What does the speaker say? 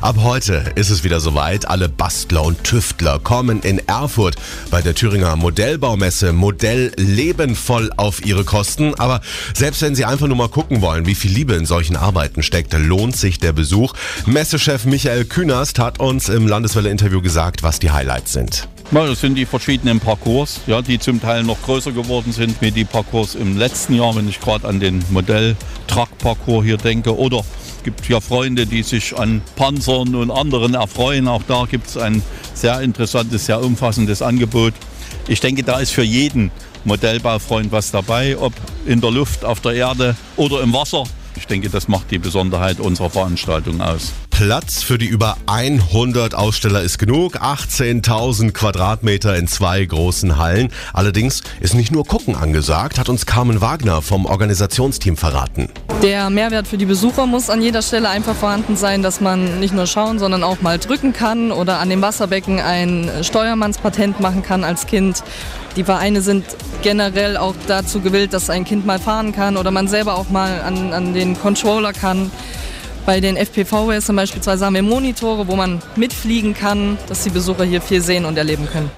Ab heute ist es wieder soweit. Alle Bastler und Tüftler kommen in Erfurt bei der Thüringer Modellbaumesse Modell Leben voll auf ihre Kosten. Aber selbst wenn Sie einfach nur mal gucken wollen, wie viel Liebe in solchen Arbeiten steckt, lohnt sich der Besuch. Messechef Michael Künast hat uns im Landeswelle-Interview gesagt, was die Highlights sind. Das sind die verschiedenen Parcours, ja, die zum Teil noch größer geworden sind wie die Parcours im letzten Jahr, wenn ich gerade an den Modell-Truck-Parcours hier denke. Oder gibt ja Freunde, die sich an Panzern und anderen erfreuen. Auch da gibt es ein sehr interessantes, sehr umfassendes Angebot. Ich denke, da ist für jeden Modellbaufreund was dabei, ob in der Luft, auf der Erde oder im Wasser. Ich denke, das macht die Besonderheit unserer Veranstaltung aus. Platz für die über 100 Aussteller ist genug. 18.000 Quadratmeter in zwei großen Hallen. Allerdings ist nicht nur Gucken angesagt, hat uns Carmen Wagner vom Organisationsteam verraten. Der Mehrwert für die Besucher muss an jeder Stelle einfach vorhanden sein, dass man nicht nur schauen, sondern auch mal drücken kann oder an dem Wasserbecken ein Steuermannspatent machen kann als Kind. Die Vereine sind generell auch dazu gewillt, dass ein Kind mal fahren kann oder man selber auch mal an, an den Controller kann. Bei den FPV-Wässern beispielsweise haben wir Monitore, wo man mitfliegen kann, dass die Besucher hier viel sehen und erleben können.